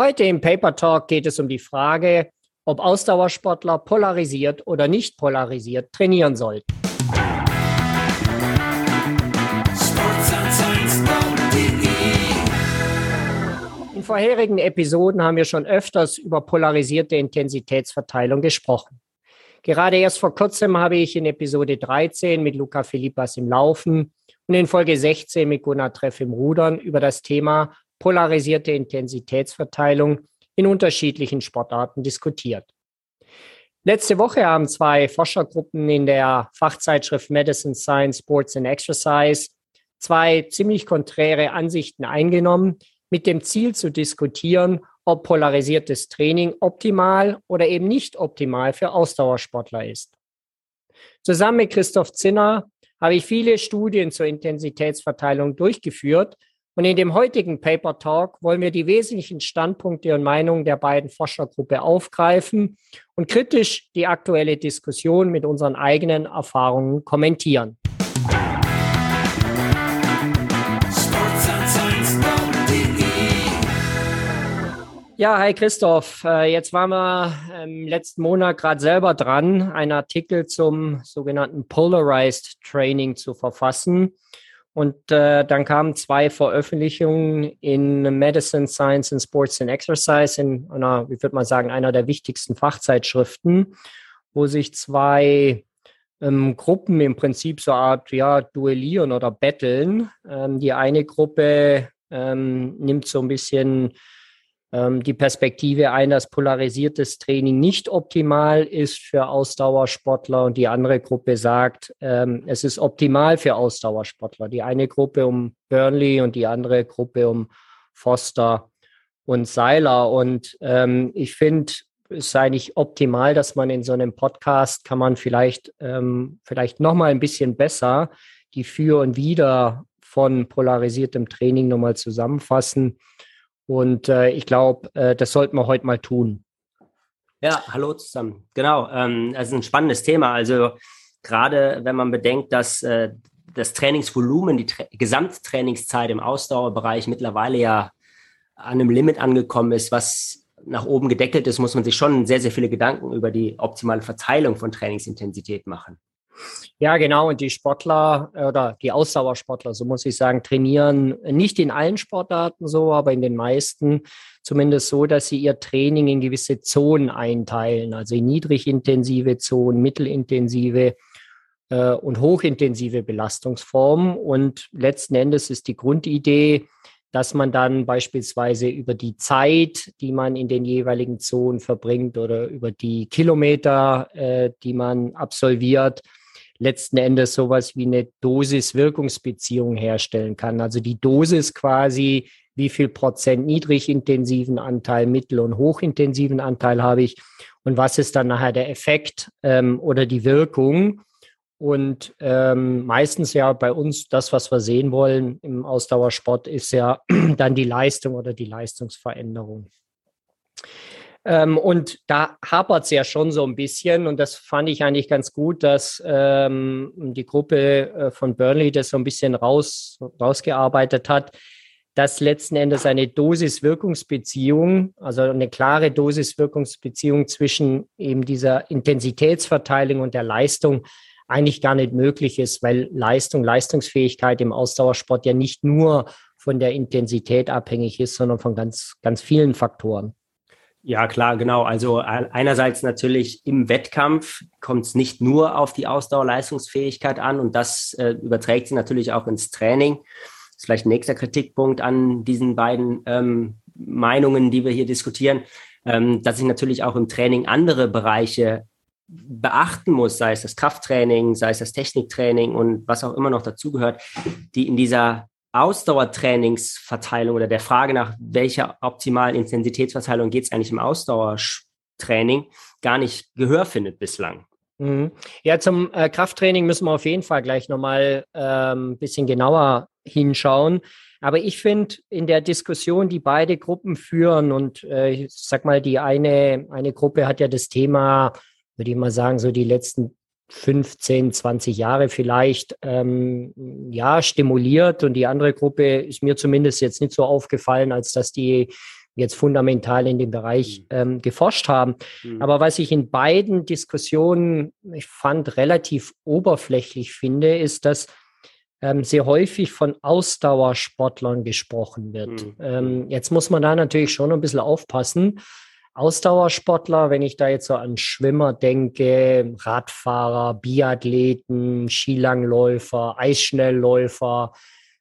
Heute im Paper Talk geht es um die Frage, ob Ausdauersportler polarisiert oder nicht polarisiert trainieren sollten. In vorherigen Episoden haben wir schon öfters über polarisierte Intensitätsverteilung gesprochen. Gerade erst vor kurzem habe ich in Episode 13 mit Luca Philippas im Laufen und in Folge 16 mit Gunnar Treff im Rudern über das Thema polarisierte Intensitätsverteilung in unterschiedlichen Sportarten diskutiert. Letzte Woche haben zwei Forschergruppen in der Fachzeitschrift Medicine Science Sports and Exercise zwei ziemlich konträre Ansichten eingenommen, mit dem Ziel zu diskutieren, ob polarisiertes Training optimal oder eben nicht optimal für Ausdauersportler ist. Zusammen mit Christoph Zinner habe ich viele Studien zur Intensitätsverteilung durchgeführt und in dem heutigen Paper Talk wollen wir die wesentlichen Standpunkte und Meinungen der beiden Forschergruppe aufgreifen und kritisch die aktuelle Diskussion mit unseren eigenen Erfahrungen kommentieren. Ja, hi Christoph. Äh, jetzt waren wir im letzten Monat gerade selber dran, einen Artikel zum sogenannten Polarized Training zu verfassen. Und äh, dann kamen zwei Veröffentlichungen in Medicine, Science and Sports and Exercise, in einer, wie würde man sagen, einer der wichtigsten Fachzeitschriften, wo sich zwei ähm, Gruppen im Prinzip so Art ja, duellieren oder betteln. Ähm, die eine Gruppe ähm, nimmt so ein bisschen die Perspektive ein, dass polarisiertes Training nicht optimal ist für Ausdauersportler und die andere Gruppe sagt, ähm, es ist optimal für Ausdauersportler. Die eine Gruppe um Burnley und die andere Gruppe um Foster und Seiler. Und ähm, ich finde, es ist eigentlich optimal, dass man in so einem Podcast kann man vielleicht, ähm, vielleicht nochmal ein bisschen besser die Für und Wider von polarisiertem Training nochmal zusammenfassen und äh, ich glaube, äh, das sollten wir heute mal tun. Ja, hallo zusammen. Genau, ähm, ist ein spannendes Thema. Also gerade wenn man bedenkt, dass äh, das Trainingsvolumen, die Tra Gesamttrainingszeit im Ausdauerbereich mittlerweile ja an einem Limit angekommen ist, was nach oben gedeckelt ist, muss man sich schon sehr, sehr viele Gedanken über die optimale Verteilung von Trainingsintensität machen. Ja, genau. Und die Sportler äh, oder die Ausdauersportler, so muss ich sagen, trainieren nicht in allen Sportarten so, aber in den meisten zumindest so, dass sie ihr Training in gewisse Zonen einteilen, also in niedrigintensive Zonen, mittelintensive äh, und hochintensive Belastungsformen. Und letzten Endes ist die Grundidee, dass man dann beispielsweise über die Zeit, die man in den jeweiligen Zonen verbringt oder über die Kilometer, äh, die man absolviert, letzten Endes sowas wie eine Dosis-Wirkungsbeziehung herstellen kann. Also die Dosis quasi, wie viel Prozent niedrigintensiven Anteil, mittel- und hochintensiven Anteil habe ich und was ist dann nachher der Effekt ähm, oder die Wirkung. Und ähm, meistens ja bei uns das, was wir sehen wollen im Ausdauersport, ist ja dann die Leistung oder die Leistungsveränderung. Ähm, und da hapert es ja schon so ein bisschen. Und das fand ich eigentlich ganz gut, dass ähm, die Gruppe äh, von Burnley das so ein bisschen raus, rausgearbeitet hat, dass letzten Endes eine Dosis-Wirkungsbeziehung, also eine klare Dosis-Wirkungsbeziehung zwischen eben dieser Intensitätsverteilung und der Leistung eigentlich gar nicht möglich ist, weil Leistung, Leistungsfähigkeit im Ausdauersport ja nicht nur von der Intensität abhängig ist, sondern von ganz, ganz vielen Faktoren. Ja, klar, genau. Also einerseits natürlich im Wettkampf kommt es nicht nur auf die Ausdauerleistungsfähigkeit an und das äh, überträgt sich natürlich auch ins Training. Das ist vielleicht ein nächster Kritikpunkt an diesen beiden ähm, Meinungen, die wir hier diskutieren, ähm, dass ich natürlich auch im Training andere Bereiche beachten muss, sei es das Krafttraining, sei es das Techniktraining und was auch immer noch dazugehört, die in dieser Ausdauertrainingsverteilung oder der Frage nach welcher optimalen Intensitätsverteilung geht es eigentlich im Ausdauertraining gar nicht Gehör findet bislang. Mhm. Ja, zum äh, Krafttraining müssen wir auf jeden Fall gleich nochmal ein ähm, bisschen genauer hinschauen. Aber ich finde in der Diskussion, die beide Gruppen führen, und äh, ich sag mal, die eine, eine Gruppe hat ja das Thema, würde ich mal sagen, so die letzten 15, 20 Jahre vielleicht ähm, ja stimuliert und die andere Gruppe ist mir zumindest jetzt nicht so aufgefallen, als dass die jetzt fundamental in dem Bereich mhm. ähm, geforscht haben. Mhm. Aber was ich in beiden Diskussionen, ich fand, relativ oberflächlich finde, ist, dass ähm, sehr häufig von Ausdauersportlern gesprochen wird. Mhm. Ähm, jetzt muss man da natürlich schon ein bisschen aufpassen. Ausdauersportler, wenn ich da jetzt so an Schwimmer denke, Radfahrer, Biathleten, Skilangläufer, Eisschnellläufer,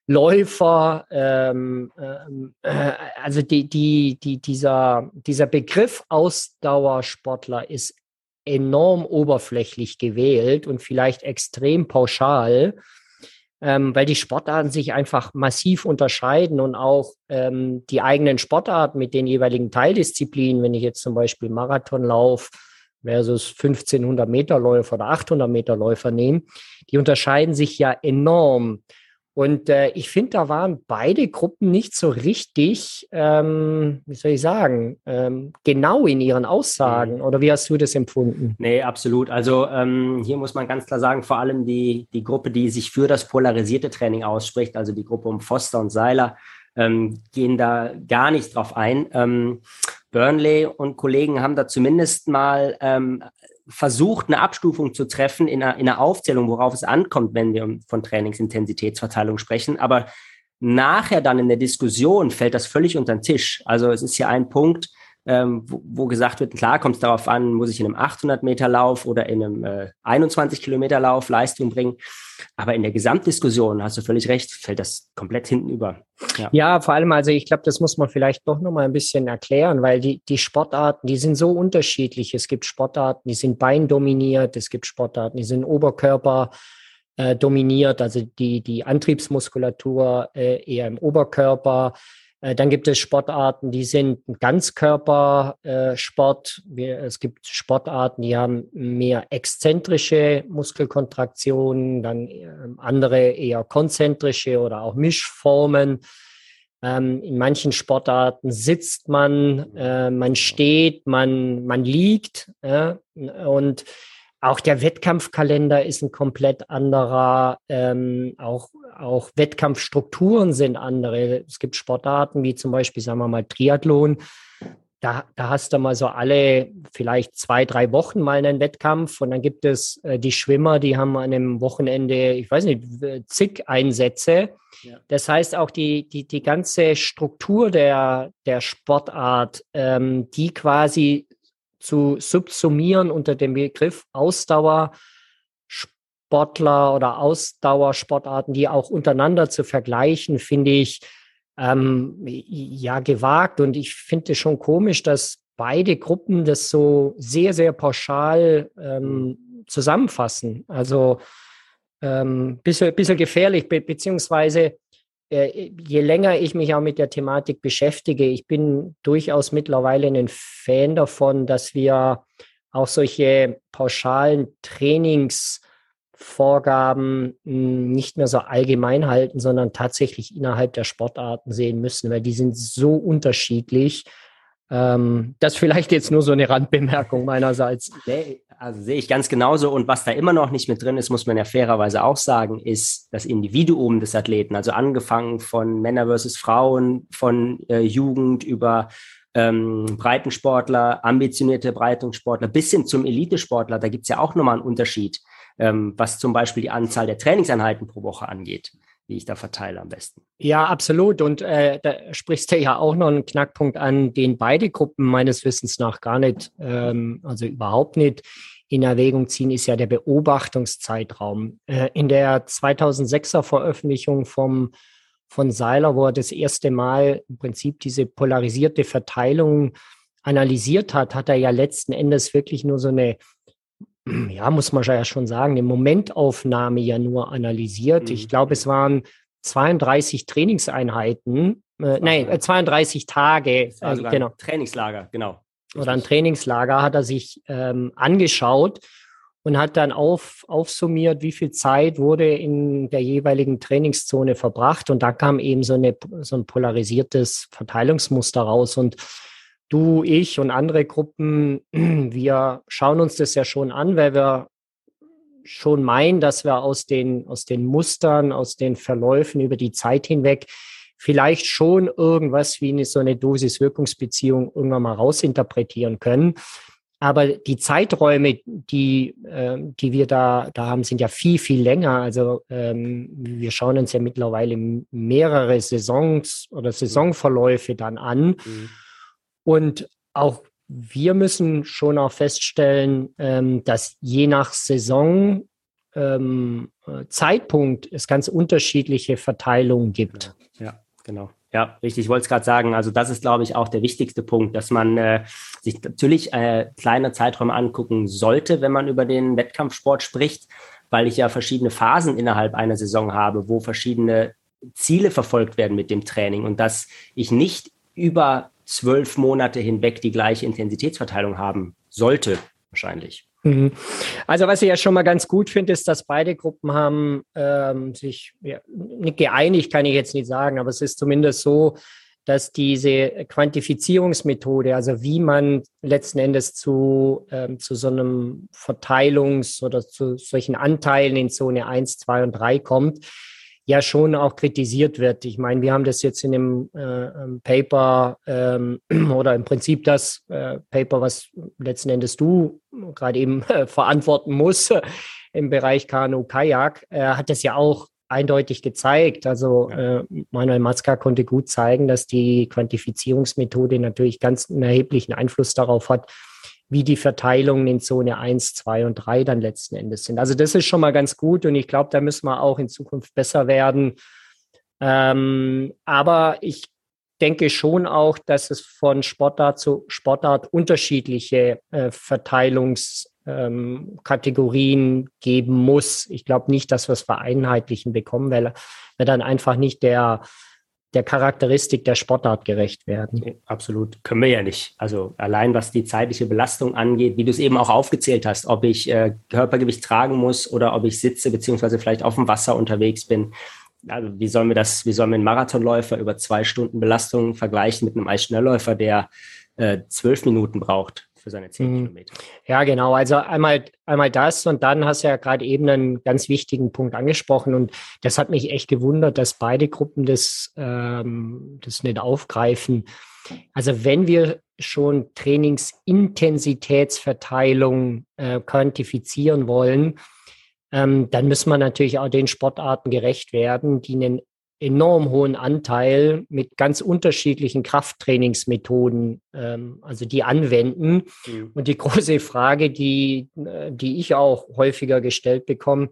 Läufer, ähm, äh, also die, die, die, dieser, dieser Begriff Ausdauersportler ist enorm oberflächlich gewählt und vielleicht extrem pauschal ähm, weil die Sportarten sich einfach massiv unterscheiden und auch ähm, die eigenen Sportarten mit den jeweiligen Teildisziplinen, wenn ich jetzt zum Beispiel Marathonlauf versus 1500 Meter Läufer oder 800 Meter Läufer nehme, die unterscheiden sich ja enorm. Und äh, ich finde, da waren beide Gruppen nicht so richtig, ähm, wie soll ich sagen, ähm, genau in ihren Aussagen. Mhm. Oder wie hast du das empfunden? Nee, absolut. Also ähm, hier muss man ganz klar sagen, vor allem die, die Gruppe, die sich für das polarisierte Training ausspricht, also die Gruppe um Foster und Seiler, ähm, gehen da gar nicht drauf ein. Ähm, Burnley und Kollegen haben da zumindest mal ähm, versucht, eine Abstufung zu treffen in einer, in einer Aufzählung, worauf es ankommt, wenn wir von Trainingsintensitätsverteilung sprechen. Aber nachher dann in der Diskussion fällt das völlig unter den Tisch. Also es ist hier ein Punkt, ähm, wo, wo, gesagt wird, klar kommt es darauf an, muss ich in einem 800 Meter Lauf oder in einem äh, 21 Kilometer Lauf Leistung bringen. Aber in der Gesamtdiskussion, hast du völlig recht, fällt das komplett hinten über. Ja, ja vor allem, also ich glaube, das muss man vielleicht doch nochmal ein bisschen erklären, weil die, die Sportarten, die sind so unterschiedlich. Es gibt Sportarten, die sind beindominiert, es gibt Sportarten, die sind Oberkörper äh, dominiert, also die, die Antriebsmuskulatur äh, eher im Oberkörper. Äh, dann gibt es Sportarten, die sind Ganzkörpersport. es gibt Sportarten, die haben mehr exzentrische Muskelkontraktionen, dann ähm, andere eher konzentrische oder auch Mischformen. Ähm, in manchen Sportarten sitzt man, äh, man steht, man, man liegt. und auch der Wettkampfkalender ist ein komplett anderer. Ähm, auch, auch Wettkampfstrukturen sind andere. Es gibt Sportarten wie zum Beispiel, sagen wir mal, Triathlon. Da, da hast du mal so alle vielleicht zwei, drei Wochen mal einen Wettkampf und dann gibt es äh, die Schwimmer, die haben an einem Wochenende, ich weiß nicht, zig Einsätze. Ja. Das heißt auch die, die, die ganze Struktur der, der Sportart, ähm, die quasi zu subsumieren unter dem Begriff Ausdauersportler oder Ausdauersportarten, die auch untereinander zu vergleichen, finde ich ähm, ja gewagt. Und ich finde es schon komisch, dass beide Gruppen das so sehr, sehr pauschal ähm, zusammenfassen. Also ähm, bisschen, bisschen gefährlich, be beziehungsweise je länger ich mich auch mit der Thematik beschäftige, ich bin durchaus mittlerweile ein Fan davon, dass wir auch solche pauschalen Trainingsvorgaben hm, nicht mehr so allgemein halten, sondern tatsächlich innerhalb der Sportarten sehen müssen, weil die sind so unterschiedlich. Ähm, das vielleicht jetzt nur so eine Randbemerkung meinerseits. Also sehe ich ganz genauso. Und was da immer noch nicht mit drin ist, muss man ja fairerweise auch sagen, ist das Individuum des Athleten. Also angefangen von Männer versus Frauen, von äh, Jugend über ähm, Breitensportler, ambitionierte Breitensportler bis hin zum Elitesportler. Da gibt es ja auch nochmal einen Unterschied, ähm, was zum Beispiel die Anzahl der Trainingseinheiten pro Woche angeht wie ich da verteile am besten. Ja, absolut. Und äh, da sprichst du ja auch noch einen Knackpunkt an, den beide Gruppen meines Wissens nach gar nicht, ähm, also überhaupt nicht in Erwägung ziehen, ist ja der Beobachtungszeitraum. Äh, in der 2006er Veröffentlichung vom, von Seiler, wo er das erste Mal im Prinzip diese polarisierte Verteilung analysiert hat, hat er ja letzten Endes wirklich nur so eine ja, muss man ja schon sagen, eine Momentaufnahme ja nur analysiert. Mhm. Ich glaube, es waren 32 Trainingseinheiten, äh, nein, 32 Tage. Also äh, genau. Trainingslager, genau. Oder ein Trainingslager hat er sich ähm, angeschaut und hat dann auf, aufsummiert, wie viel Zeit wurde in der jeweiligen Trainingszone verbracht. Und da kam eben so, eine, so ein polarisiertes Verteilungsmuster raus. Und du, ich und andere Gruppen, wir schauen uns das ja schon an, weil wir schon meinen, dass wir aus den, aus den Mustern, aus den Verläufen über die Zeit hinweg vielleicht schon irgendwas wie eine, so eine Dosis-Wirkungsbeziehung irgendwann mal rausinterpretieren können. Aber die Zeiträume, die, äh, die wir da, da haben, sind ja viel, viel länger. Also ähm, wir schauen uns ja mittlerweile mehrere Saisons oder Saisonverläufe dann an. Mhm. Und auch wir müssen schon auch feststellen, ähm, dass je nach Saison ähm, äh, Zeitpunkt es ganz unterschiedliche Verteilungen gibt. Ja, ja genau. Ja, richtig. Ich wollte es gerade sagen. Also das ist, glaube ich, auch der wichtigste Punkt, dass man äh, sich natürlich äh, kleine Zeiträume angucken sollte, wenn man über den Wettkampfsport spricht, weil ich ja verschiedene Phasen innerhalb einer Saison habe, wo verschiedene Ziele verfolgt werden mit dem Training und dass ich nicht über zwölf Monate hinweg die gleiche Intensitätsverteilung haben sollte, wahrscheinlich. Mhm. Also was ich ja schon mal ganz gut finde, ist, dass beide Gruppen haben ähm, sich ja, geeinigt, kann ich jetzt nicht sagen, aber es ist zumindest so, dass diese Quantifizierungsmethode, also wie man letzten Endes zu, ähm, zu so einem Verteilungs- oder zu solchen Anteilen in Zone 1, 2 und 3 kommt, ja schon auch kritisiert wird. Ich meine, wir haben das jetzt in dem äh, ähm, Paper ähm, oder im Prinzip das äh, Paper, was letzten Endes du gerade eben äh, verantworten musst im Bereich Kanu Kajak, äh, hat das ja auch eindeutig gezeigt. Also ja. äh, Manuel Matzka konnte gut zeigen, dass die Quantifizierungsmethode natürlich ganz einen erheblichen Einfluss darauf hat, wie die Verteilungen in Zone 1, 2 und 3 dann letzten Endes sind. Also das ist schon mal ganz gut und ich glaube, da müssen wir auch in Zukunft besser werden. Ähm, aber ich denke schon auch, dass es von Sportart zu Sportart unterschiedliche äh, Verteilungskategorien ähm, geben muss. Ich glaube nicht, dass wir es vereinheitlichen bekommen, weil wir dann einfach nicht der der Charakteristik der Sportart gerecht werden. Absolut. Können wir ja nicht. Also allein was die zeitliche Belastung angeht, wie du es eben auch aufgezählt hast, ob ich äh, Körpergewicht tragen muss oder ob ich sitze, beziehungsweise vielleicht auf dem Wasser unterwegs bin. Also wie sollen wir das, wie sollen wir einen Marathonläufer über zwei Stunden Belastung vergleichen mit einem Eisschnellläufer, der äh, zwölf Minuten braucht? Für seine zehn mhm. Kilometer. Ja, genau. Also einmal, einmal das und dann hast du ja gerade eben einen ganz wichtigen Punkt angesprochen und das hat mich echt gewundert, dass beide Gruppen das, ähm, das nicht aufgreifen. Also wenn wir schon Trainingsintensitätsverteilung äh, quantifizieren wollen, ähm, dann müssen wir natürlich auch den Sportarten gerecht werden, die einen enorm hohen Anteil mit ganz unterschiedlichen Krafttrainingsmethoden, ähm, also die anwenden. Mhm. Und die große Frage, die, äh, die ich auch häufiger gestellt bekomme,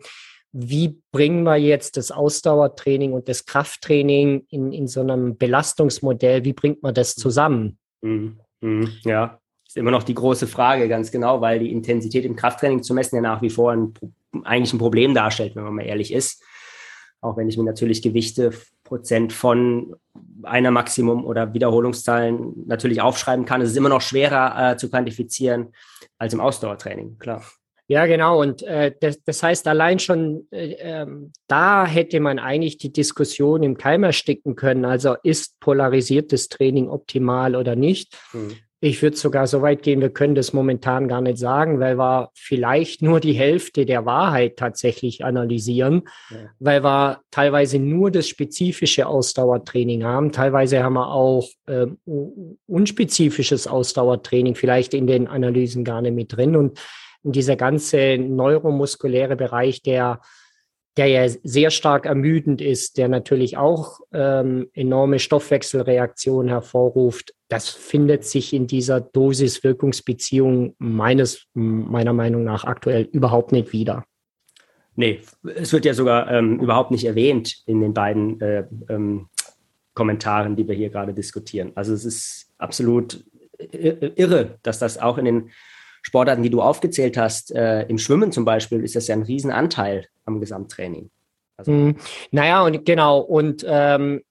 wie bringen wir jetzt das Ausdauertraining und das Krafttraining in, in so einem Belastungsmodell, wie bringt man das zusammen? Mhm. Mhm. Ja, ist immer noch die große Frage, ganz genau, weil die Intensität im Krafttraining zu messen ja nach wie vor ein, eigentlich ein Problem darstellt, wenn man mal ehrlich ist auch wenn ich mir natürlich Gewichte Prozent von einer Maximum- oder Wiederholungszahlen natürlich aufschreiben kann, ist es immer noch schwerer äh, zu quantifizieren als im Ausdauertraining, klar. Ja, genau. Und äh, das, das heißt, allein schon äh, ähm, da hätte man eigentlich die Diskussion im Keim ersticken können. Also ist polarisiertes Training optimal oder nicht? Mhm. Ich würde sogar so weit gehen, wir können das momentan gar nicht sagen, weil wir vielleicht nur die Hälfte der Wahrheit tatsächlich analysieren, ja. weil wir teilweise nur das spezifische Ausdauertraining haben. Teilweise haben wir auch äh, unspezifisches Ausdauertraining vielleicht in den Analysen gar nicht mit drin. Und dieser ganze neuromuskuläre Bereich, der der ja sehr stark ermüdend ist, der natürlich auch ähm, enorme Stoffwechselreaktionen hervorruft, das findet sich in dieser Dosis-Wirkungsbeziehung meines, meiner Meinung nach aktuell überhaupt nicht wieder. Nee, es wird ja sogar ähm, überhaupt nicht erwähnt in den beiden äh, ähm, Kommentaren, die wir hier gerade diskutieren. Also es ist absolut irre, dass das auch in den Sportarten, die du aufgezählt hast, äh, im Schwimmen zum Beispiel, ist das ja ein Riesenanteil am Gesamttraining. Also. Mhm. Naja, und genau, und ähm,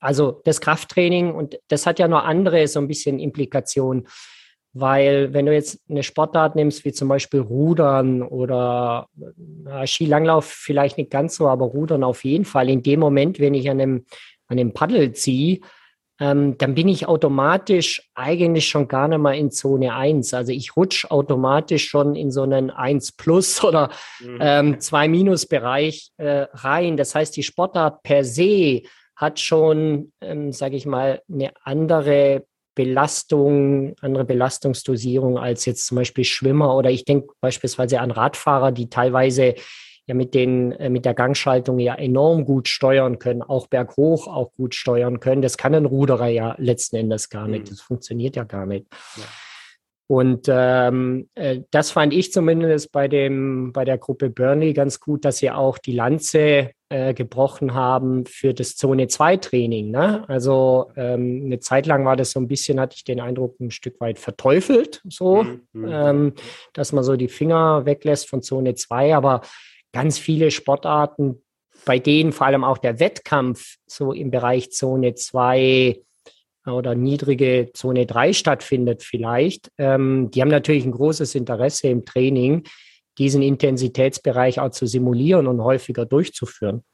also das Krafttraining, und das hat ja noch andere so ein bisschen Implikationen, weil wenn du jetzt eine Sportart nimmst, wie zum Beispiel Rudern oder äh, Skilanglauf vielleicht nicht ganz so, aber Rudern auf jeden Fall, in dem Moment, wenn ich an einem, an einem Paddel ziehe, ähm, dann bin ich automatisch eigentlich schon gar nicht mal in Zone 1. Also ich rutsche automatisch schon in so einen 1 Plus oder mhm. ähm, 2 Minus Bereich äh, rein. Das heißt, die Sportart per se hat schon, ähm, sage ich mal, eine andere Belastung, andere Belastungsdosierung als jetzt zum Beispiel Schwimmer oder ich denke beispielsweise an Radfahrer, die teilweise ja mit den äh, mit der Gangschaltung ja enorm gut steuern können, auch berghoch auch gut steuern können. Das kann ein Ruderer ja letzten Endes gar nicht. Mhm. Das funktioniert ja gar nicht. Ja. Und ähm, äh, das fand ich zumindest bei dem bei der Gruppe Burnley ganz gut, dass sie auch die Lanze äh, gebrochen haben für das Zone 2 Training. Ne? Also ähm, eine Zeit lang war das so ein bisschen, hatte ich den Eindruck, ein Stück weit verteufelt, so, mhm. mhm. ähm, dass man so die Finger weglässt von Zone 2, aber ganz viele Sportarten, bei denen vor allem auch der Wettkampf so im Bereich Zone 2 oder niedrige Zone 3 stattfindet vielleicht, ähm, die haben natürlich ein großes Interesse im Training, diesen Intensitätsbereich auch zu simulieren und häufiger durchzuführen.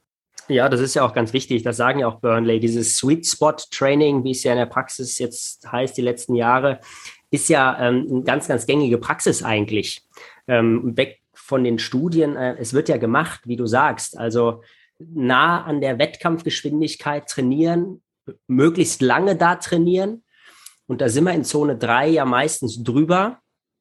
Ja, das ist ja auch ganz wichtig. Das sagen ja auch Burnley. Dieses Sweet Spot Training, wie es ja in der Praxis jetzt heißt, die letzten Jahre, ist ja ähm, eine ganz, ganz gängige Praxis eigentlich. Ähm, weg von den Studien, äh, es wird ja gemacht, wie du sagst. Also nah an der Wettkampfgeschwindigkeit trainieren, möglichst lange da trainieren. Und da sind wir in Zone 3 ja meistens drüber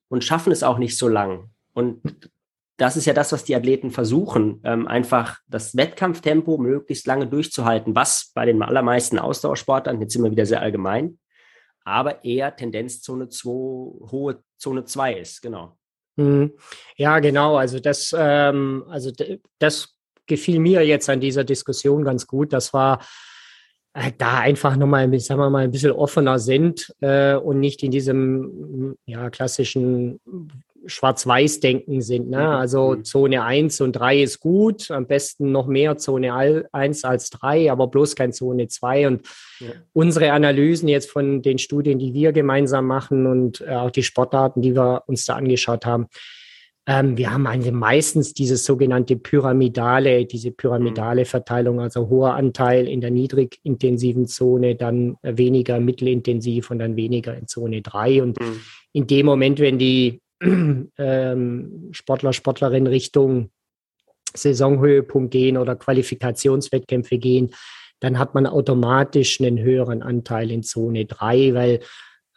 und schaffen es auch nicht so lang. Und das ist ja das, was die Athleten versuchen, ähm, einfach das Wettkampftempo möglichst lange durchzuhalten, was bei den allermeisten Ausdauersportlern, jetzt sind wir wieder sehr allgemein, aber eher Tendenzzone 2, hohe Zone 2 ist, genau. Mhm. Ja, genau. Also das, ähm, also das gefiel mir jetzt an dieser Diskussion ganz gut. Das war äh, da einfach nochmal, sagen wir mal, ein bisschen offener sind äh, und nicht in diesem ja, klassischen Schwarz-Weiß-Denken sind. Ne? Mhm. Also mhm. Zone 1 und 3 ist gut, am besten noch mehr Zone 1 als 3, aber bloß kein Zone 2. Und ja. unsere Analysen jetzt von den Studien, die wir gemeinsam machen und äh, auch die Sportarten, die wir uns da angeschaut haben, ähm, wir haben eigentlich meistens diese sogenannte pyramidale, diese pyramidale mhm. Verteilung, also hoher Anteil in der niedrigintensiven Zone, dann weniger mittelintensiv und dann weniger in Zone 3. Und mhm. in dem Moment, wenn die ähm, Sportler, Sportlerinnen Richtung Saisonhöhepunkt gehen oder Qualifikationswettkämpfe gehen, dann hat man automatisch einen höheren Anteil in Zone 3, weil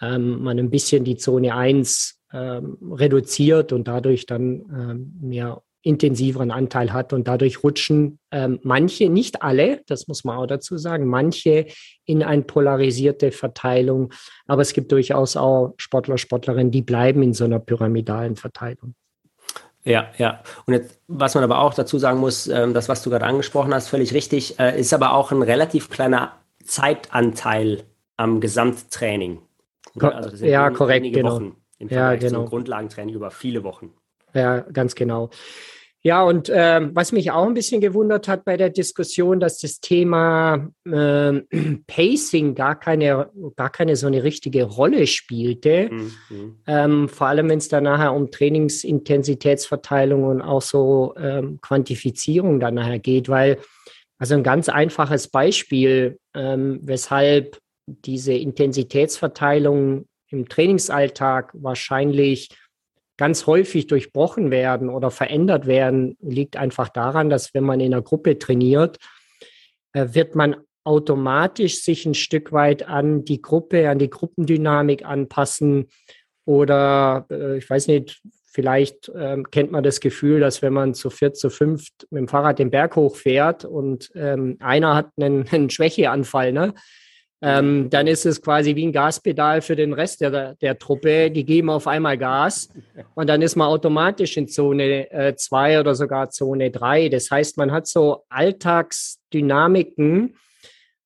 ähm, man ein bisschen die Zone 1 ähm, reduziert und dadurch dann ähm, mehr intensiveren Anteil hat und dadurch rutschen ähm, manche, nicht alle, das muss man auch dazu sagen, manche in eine polarisierte Verteilung, aber es gibt durchaus auch Sportler, Sportlerinnen, die bleiben in so einer pyramidalen Verteilung. Ja, ja. Und jetzt, was man aber auch dazu sagen muss, ähm, das, was du gerade angesprochen hast, völlig richtig, äh, ist aber auch ein relativ kleiner Zeitanteil am Gesamttraining. Also ja, korrekt, genau. Wochen im Vergleich ja, genau. zum Grundlagentraining über viele Wochen. Ja, ganz genau. Ja, und äh, was mich auch ein bisschen gewundert hat bei der Diskussion, dass das Thema äh, Pacing gar keine, gar keine so eine richtige Rolle spielte. Mhm. Ähm, vor allem, wenn es dann nachher um Trainingsintensitätsverteilung und auch so ähm, Quantifizierung dann nachher geht, weil, also ein ganz einfaches Beispiel, ähm, weshalb diese Intensitätsverteilung im Trainingsalltag wahrscheinlich ganz häufig durchbrochen werden oder verändert werden, liegt einfach daran, dass wenn man in einer Gruppe trainiert, äh, wird man automatisch sich ein Stück weit an die Gruppe, an die Gruppendynamik anpassen. Oder äh, ich weiß nicht, vielleicht ähm, kennt man das Gefühl, dass wenn man zu viert, zu fünft mit dem Fahrrad den Berg hochfährt und ähm, einer hat einen, einen Schwächeanfall, ne? Ähm, dann ist es quasi wie ein Gaspedal für den Rest der, der Truppe. Die geben auf einmal Gas und dann ist man automatisch in Zone 2 äh, oder sogar Zone 3. Das heißt, man hat so Alltagsdynamiken,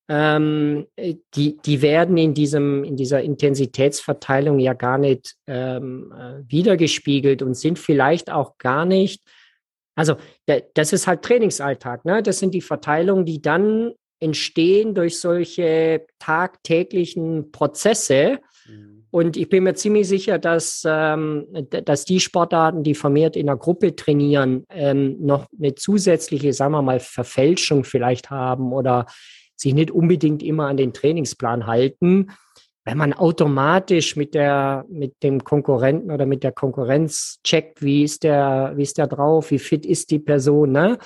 ähm, die, die werden in, diesem, in dieser Intensitätsverteilung ja gar nicht ähm, äh, wiedergespiegelt und sind vielleicht auch gar nicht also das ist halt Trainingsalltag. Ne? Das sind die Verteilungen, die dann entstehen durch solche tagtäglichen Prozesse. Mhm. Und ich bin mir ziemlich sicher, dass, ähm, dass die Sportarten, die vermehrt in der Gruppe trainieren, ähm, noch eine zusätzliche, sagen wir mal, Verfälschung vielleicht haben oder sich nicht unbedingt immer an den Trainingsplan halten, wenn man automatisch mit der, mit dem Konkurrenten oder mit der Konkurrenz checkt, wie ist der, wie ist der drauf, wie fit ist die Person, ne?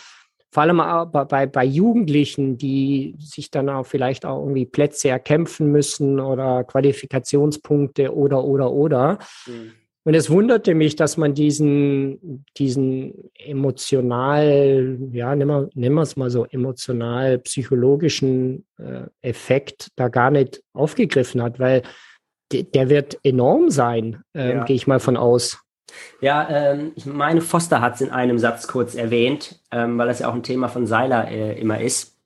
Vor allem bei, bei Jugendlichen, die sich dann auch vielleicht auch irgendwie Plätze erkämpfen müssen oder Qualifikationspunkte oder, oder, oder. Mhm. Und es wunderte mich, dass man diesen, diesen emotional, ja, nehmen wir, es mal so, emotional psychologischen äh, Effekt da gar nicht aufgegriffen hat, weil der wird enorm sein, äh, ja. gehe ich mal von aus. Ja, ähm, ich meine, Foster hat es in einem Satz kurz erwähnt, ähm, weil das ja auch ein Thema von Seiler äh, immer ist.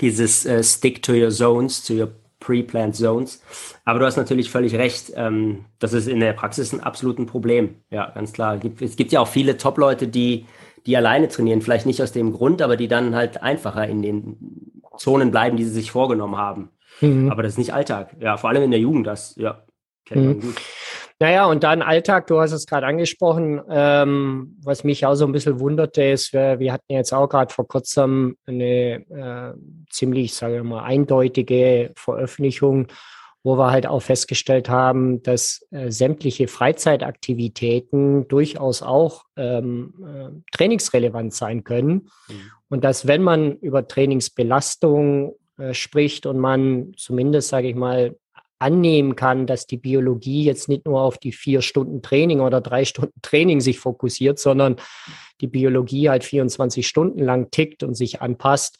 Dieses äh, Stick to your zones, to your pre-planned zones. Aber du hast natürlich völlig recht. Ähm, das ist in der Praxis ein absolutes Problem. Ja, ganz klar. Es gibt ja auch viele Top-Leute, die, die alleine trainieren. Vielleicht nicht aus dem Grund, aber die dann halt einfacher in den Zonen bleiben, die sie sich vorgenommen haben. Mhm. Aber das ist nicht Alltag. Ja, vor allem in der Jugend, das, ja, kennt man mhm. gut. Naja, und dann Alltag, du hast es gerade angesprochen, ähm, was mich auch so ein bisschen wunderte, ist, wir, wir hatten jetzt auch gerade vor kurzem eine äh, ziemlich, sage ich mal, eindeutige Veröffentlichung, wo wir halt auch festgestellt haben, dass äh, sämtliche Freizeitaktivitäten durchaus auch ähm, äh, trainingsrelevant sein können. Mhm. Und dass wenn man über Trainingsbelastung äh, spricht und man zumindest, sage ich mal, annehmen kann, dass die Biologie jetzt nicht nur auf die vier Stunden Training oder drei Stunden Training sich fokussiert, sondern die Biologie halt 24 Stunden lang tickt und sich anpasst,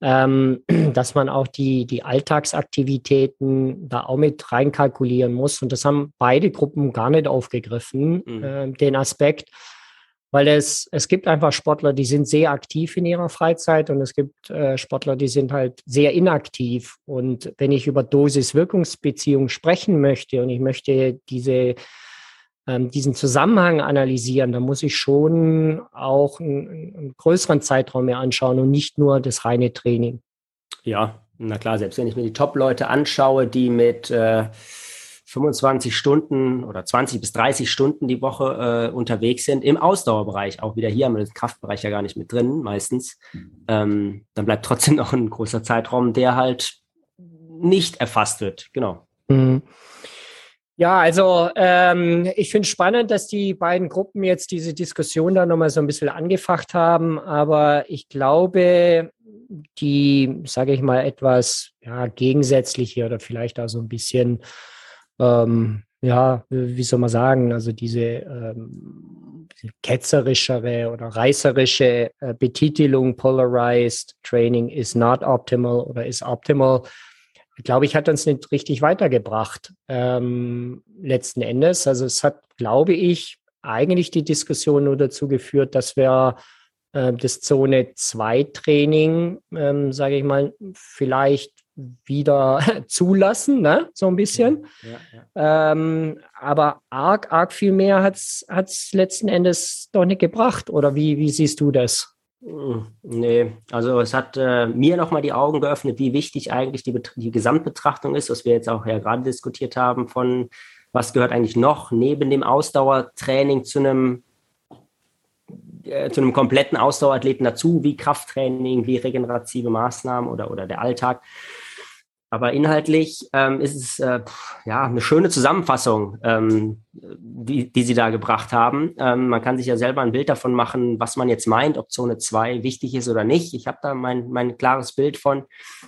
ähm, dass man auch die, die Alltagsaktivitäten da auch mit reinkalkulieren muss. Und das haben beide Gruppen gar nicht aufgegriffen, mhm. äh, den Aspekt weil es, es gibt einfach Sportler, die sind sehr aktiv in ihrer Freizeit und es gibt äh, Sportler, die sind halt sehr inaktiv. Und wenn ich über Dosis-Wirkungsbeziehung sprechen möchte und ich möchte diese, ähm, diesen Zusammenhang analysieren, dann muss ich schon auch einen, einen größeren Zeitraum mir anschauen und nicht nur das reine Training. Ja, na klar, selbst wenn ich mir die Top-Leute anschaue, die mit äh 25 Stunden oder 20 bis 30 Stunden die Woche äh, unterwegs sind im Ausdauerbereich. Auch wieder hier haben wir den Kraftbereich ja gar nicht mit drin, meistens. Ähm, dann bleibt trotzdem noch ein großer Zeitraum, der halt nicht erfasst wird. Genau. Mhm. Ja, also ähm, ich finde spannend, dass die beiden Gruppen jetzt diese Diskussion da nochmal so ein bisschen angefacht haben. Aber ich glaube, die, sage ich mal, etwas ja, gegensätzliche oder vielleicht auch so ein bisschen ähm, ja, wie soll man sagen, also diese ähm, ketzerischere oder reißerische äh, Betitelung, polarized training is not optimal oder is optimal, glaube ich, hat uns nicht richtig weitergebracht ähm, letzten Endes. Also es hat, glaube ich, eigentlich die Diskussion nur dazu geführt, dass wir äh, das Zone 2 Training, ähm, sage ich mal, vielleicht wieder zulassen, ne? so ein bisschen. Ja, ja. Ähm, aber arg, arg viel mehr hat es letzten Endes doch nicht gebracht. Oder wie, wie siehst du das? Hm, nee, also es hat äh, mir nochmal die Augen geöffnet, wie wichtig eigentlich die, die Gesamtbetrachtung ist, was wir jetzt auch ja gerade diskutiert haben, von was gehört eigentlich noch neben dem Ausdauertraining zu einem äh, zu einem kompletten Ausdauerathleten dazu, wie Krafttraining, wie regenerative Maßnahmen oder, oder der Alltag. Aber inhaltlich ähm, ist es äh, ja eine schöne Zusammenfassung, ähm, die, die Sie da gebracht haben. Ähm, man kann sich ja selber ein Bild davon machen, was man jetzt meint, ob Zone 2 wichtig ist oder nicht. Ich habe da mein, mein klares Bild von.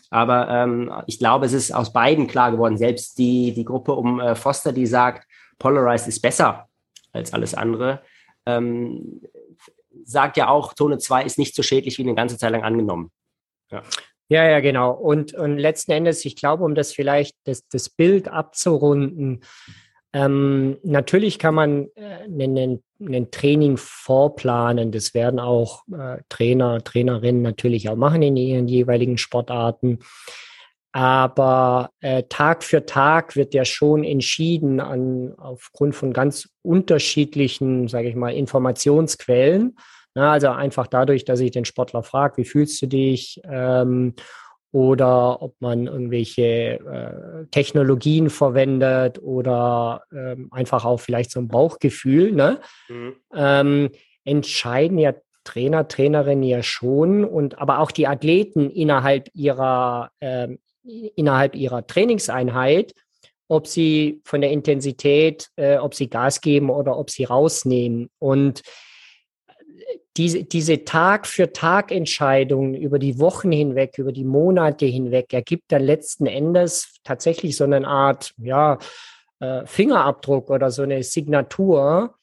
Aber ähm, ich glaube, es ist aus beiden klar geworden. Selbst die, die Gruppe um äh, Foster, die sagt, Polarized ist besser als alles andere, ähm, sagt ja auch, Zone 2 ist nicht so schädlich wie eine ganze Zeit lang angenommen. Ja. Ja, ja, genau. Und, und letzten Endes, ich glaube, um das vielleicht das, das Bild abzurunden, ähm, natürlich kann man äh, einen, einen Training vorplanen. Das werden auch äh, Trainer, Trainerinnen natürlich auch machen in ihren jeweiligen Sportarten. Aber äh, Tag für Tag wird ja schon entschieden an, aufgrund von ganz unterschiedlichen, sage ich mal, Informationsquellen. Na, also einfach dadurch, dass ich den Sportler frage, wie fühlst du dich? Ähm, oder ob man irgendwelche äh, Technologien verwendet oder ähm, einfach auch vielleicht so ein Bauchgefühl, ne? Mhm. Ähm, entscheiden ja Trainer, Trainerinnen ja schon und aber auch die Athleten innerhalb ihrer ähm, innerhalb ihrer Trainingseinheit, ob sie von der Intensität, äh, ob sie Gas geben oder ob sie rausnehmen. Und diese, diese Tag für Tag Entscheidungen über die Wochen hinweg, über die Monate hinweg, ergibt dann letzten Endes tatsächlich so eine Art, ja, äh, Fingerabdruck oder so eine Signatur,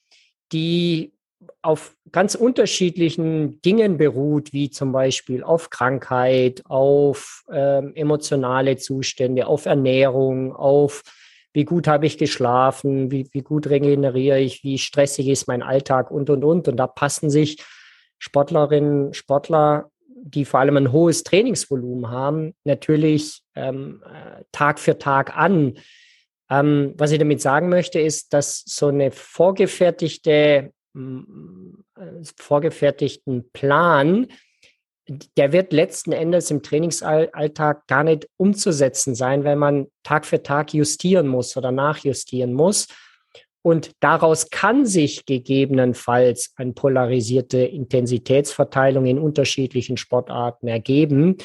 die auf ganz unterschiedlichen Dingen beruht, wie zum Beispiel auf Krankheit, auf ähm, emotionale Zustände, auf Ernährung, auf wie gut habe ich geschlafen, wie, wie gut regeneriere ich, wie stressig ist mein Alltag und, und, und. Und da passen sich Sportlerinnen, Sportler, die vor allem ein hohes Trainingsvolumen haben, natürlich ähm, äh, Tag für Tag an. Ähm, was ich damit sagen möchte, ist, dass so eine vorgefertigte, äh, vorgefertigten Plan der wird letzten Endes im Trainingsalltag gar nicht umzusetzen sein, weil man Tag für Tag justieren muss oder nachjustieren muss. Und daraus kann sich gegebenenfalls eine polarisierte Intensitätsverteilung in unterschiedlichen Sportarten ergeben.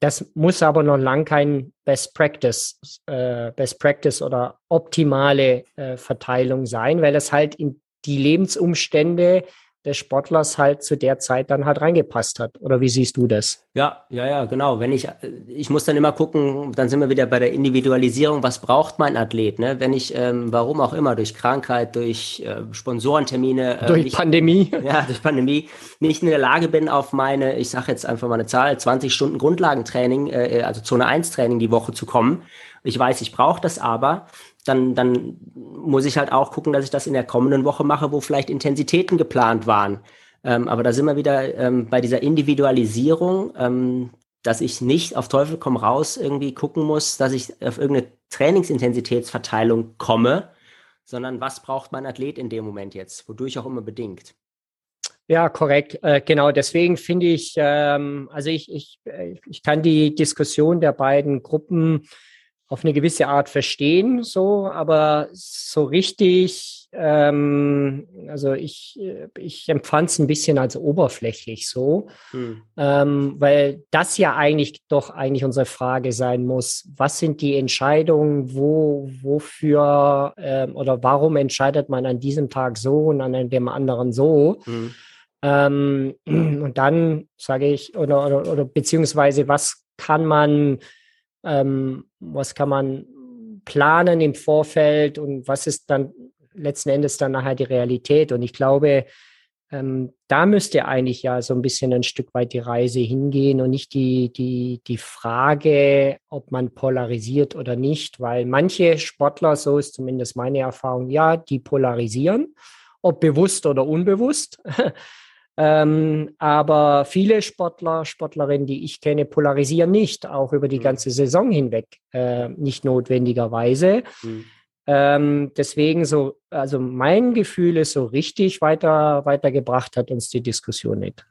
Das muss aber noch lang kein Best Practice, äh, Best Practice oder optimale äh, Verteilung sein, weil es halt in die Lebensumstände des Sportlers halt zu der Zeit dann halt reingepasst hat. Oder wie siehst du das? Ja, ja, ja, genau. Wenn ich, ich muss dann immer gucken, dann sind wir wieder bei der Individualisierung, was braucht mein Athlet, ne? Wenn ich, ähm, warum auch immer, durch Krankheit, durch äh, Sponsorentermine, äh, durch nicht, Pandemie. Ja, durch Pandemie, nicht in der Lage bin, auf meine, ich sage jetzt einfach mal eine Zahl, 20 Stunden Grundlagentraining, äh, also Zone 1 Training die Woche zu kommen. Ich weiß, ich brauche das aber dann, dann muss ich halt auch gucken, dass ich das in der kommenden Woche mache, wo vielleicht Intensitäten geplant waren. Ähm, aber da sind wir wieder ähm, bei dieser Individualisierung, ähm, dass ich nicht auf Teufel komm raus irgendwie gucken muss, dass ich auf irgendeine Trainingsintensitätsverteilung komme, sondern was braucht mein Athlet in dem Moment jetzt, wodurch auch immer bedingt. Ja, korrekt. Äh, genau, deswegen finde ich, ähm, also ich, ich, äh, ich kann die Diskussion der beiden Gruppen auf eine gewisse Art verstehen, so, aber so richtig, ähm, also ich, ich empfand es ein bisschen als oberflächlich so, hm. ähm, weil das ja eigentlich doch eigentlich unsere Frage sein muss. Was sind die Entscheidungen, wo, wofür ähm, oder warum entscheidet man an diesem Tag so und an dem anderen so? Hm. Ähm, und dann sage ich, oder, oder, oder beziehungsweise was kann man ähm, was kann man planen im Vorfeld und was ist dann letzten Endes dann nachher die Realität. Und ich glaube, ähm, da müsste eigentlich ja so ein bisschen ein Stück weit die Reise hingehen und nicht die, die, die Frage, ob man polarisiert oder nicht, weil manche Sportler, so ist zumindest meine Erfahrung, ja, die polarisieren, ob bewusst oder unbewusst. Ähm, aber viele Sportler, Sportlerinnen, die ich kenne, polarisieren nicht, auch über die mhm. ganze Saison hinweg, äh, nicht notwendigerweise. Mhm. Ähm, deswegen so, also mein Gefühl ist so richtig weiter, weitergebracht hat uns die Diskussion nicht.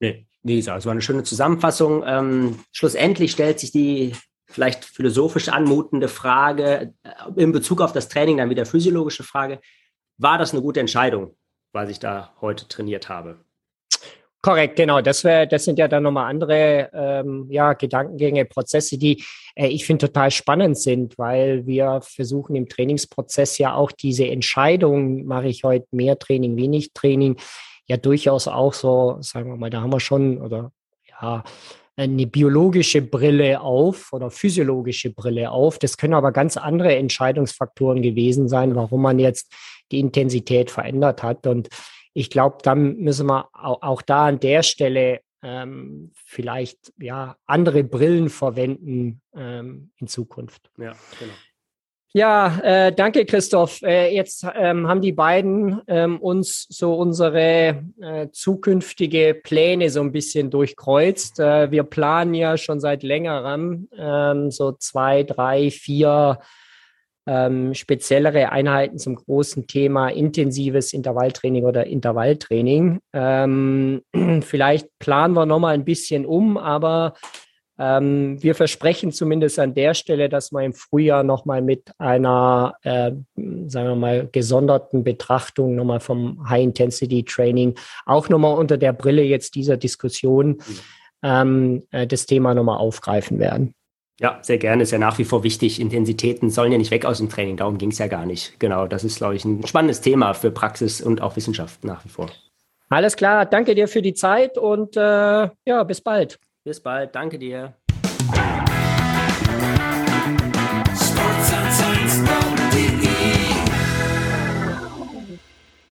Nee, gesagt, es war eine schöne Zusammenfassung. Ähm, schlussendlich stellt sich die vielleicht philosophisch anmutende Frage äh, in Bezug auf das Training, dann wieder physiologische Frage. War das eine gute Entscheidung? Was ich da heute trainiert habe. Korrekt, genau. Das wäre, das sind ja dann nochmal andere ähm, ja, Gedankengänge, Prozesse, die äh, ich finde total spannend sind, weil wir versuchen im Trainingsprozess ja auch diese Entscheidung, mache ich heute mehr Training, wenig Training, ja durchaus auch so, sagen wir mal, da haben wir schon oder ja eine biologische Brille auf oder physiologische Brille auf. Das können aber ganz andere Entscheidungsfaktoren gewesen sein, warum man jetzt die Intensität verändert hat. Und ich glaube, dann müssen wir auch, auch, da an der Stelle ähm, vielleicht ja andere Brillen verwenden ähm, in Zukunft. Ja, genau. Ja, äh, danke Christoph. Äh, jetzt ähm, haben die beiden ähm, uns so unsere äh, zukünftige Pläne so ein bisschen durchkreuzt. Äh, wir planen ja schon seit längerem ähm, so zwei, drei, vier ähm, speziellere Einheiten zum großen Thema intensives Intervalltraining oder Intervalltraining. Ähm, vielleicht planen wir nochmal ein bisschen um, aber ähm, wir versprechen zumindest an der Stelle, dass wir im Frühjahr nochmal mit einer, äh, sagen wir mal, gesonderten Betrachtung nochmal vom High-Intensity-Training auch nochmal unter der Brille jetzt dieser Diskussion mhm. ähm, äh, das Thema nochmal aufgreifen werden. Ja, sehr gerne. Ist ja nach wie vor wichtig. Intensitäten sollen ja nicht weg aus dem Training. Darum ging es ja gar nicht. Genau, das ist, glaube ich, ein spannendes Thema für Praxis und auch Wissenschaft nach wie vor. Alles klar, danke dir für die Zeit und äh, ja, bis bald. Bis bald, danke dir.